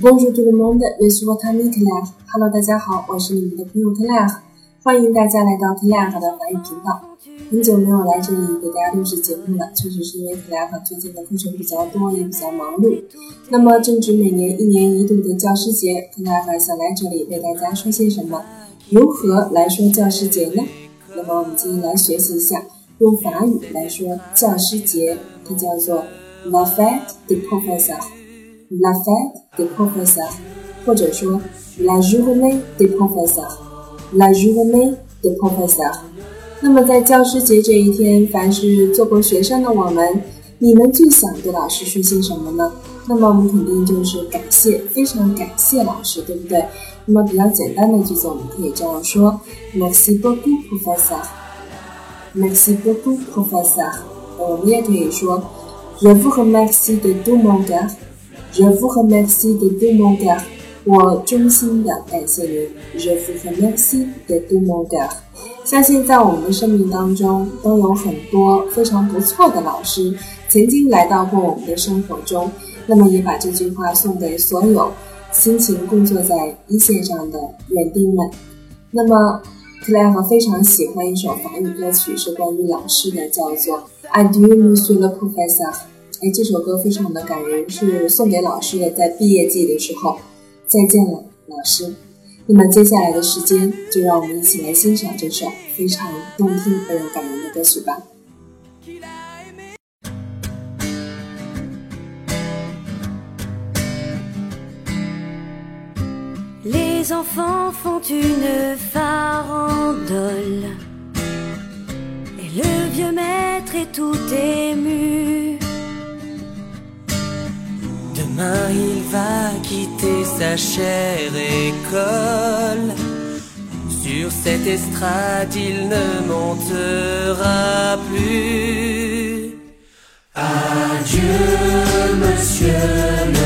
Bonjour tout le monde, je suis votre ami Claire. Hello，大家好，我是你们的朋友 Tlaire，欢迎大家来到 Tlaire 的法语频道。很久没有来这里给大家录制节目了，确实是因为 Tlaire 最近的课程比较多，也比较忙碌。那么正值每年一年一度的教师节，Tlaire 想来这里为大家说些什么？如何来说教师节呢？那么我们今天来学习一下，用法语来说教师节，它叫做 La fête des professeurs，La fête des professeurs，或者说 La journée des professeurs，La journée des professeurs。那么在教师节这一天，凡是做过学生的我们，你们最想对老师说些什么呢？那么我们肯定就是感谢，非常感谢老师，对不对？那么比较简单的句子，我们可以这样说：Merci beaucoup, professeur. Merci beaucoup, professeur. 我们也可以说：Je vous remercie de tout mon cœur. Je vous remercie de tout mon cœur. 我衷心的感谢您。Je vous remercie de tout mon cœur. 相信在我们的生命当中，都有很多非常不错的老师，曾经来到过我们的生活中。那么，也把这句话送给所有。辛勤工作在一线上的园丁们。那么，克莱尔非常喜欢一首法语歌曲，是关于老师的，叫做《Adieu Monsieur le Professeur》。哎，这首歌非常的感人，是送给老师的，在毕业季的时候，再见了，老师。那么接下来的时间，就让我们一起来欣赏这首非常动听而又感人的歌曲吧。les enfants font une farandole. Et le vieux maître est tout ému. Il va quitter sa chère école. Sur cette estrade il ne montera plus. Adieu, monsieur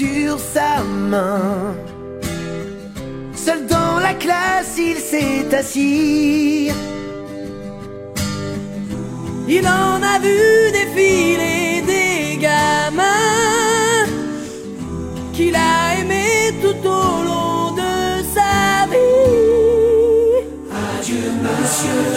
sur sa main. Seul dans la classe, il s'est assis. Il en a vu défiler des gamins qu'il a aimés tout au long de sa vie. Adieu, monsieur, monsieur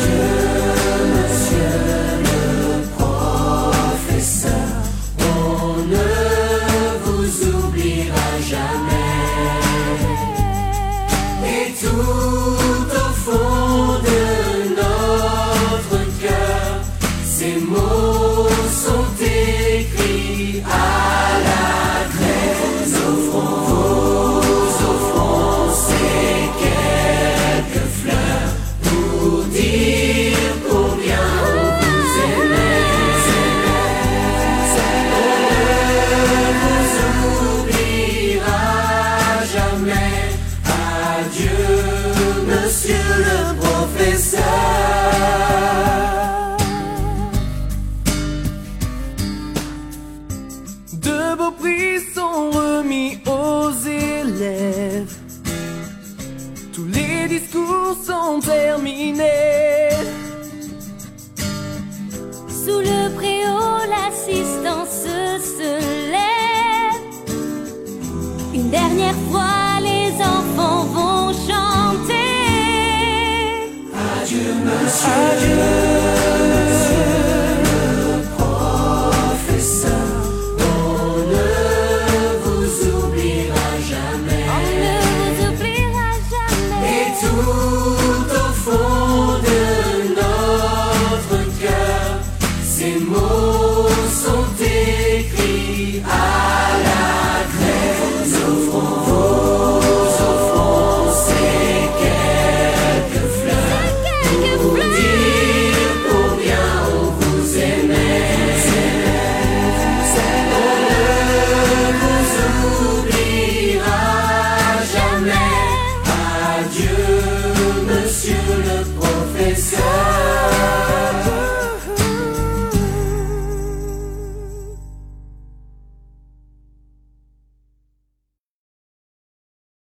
Tous les discours sont terminés. Sous le préau, l'assistance se lève. Une dernière fois, les enfants vont chanter. Adieu, monsieur.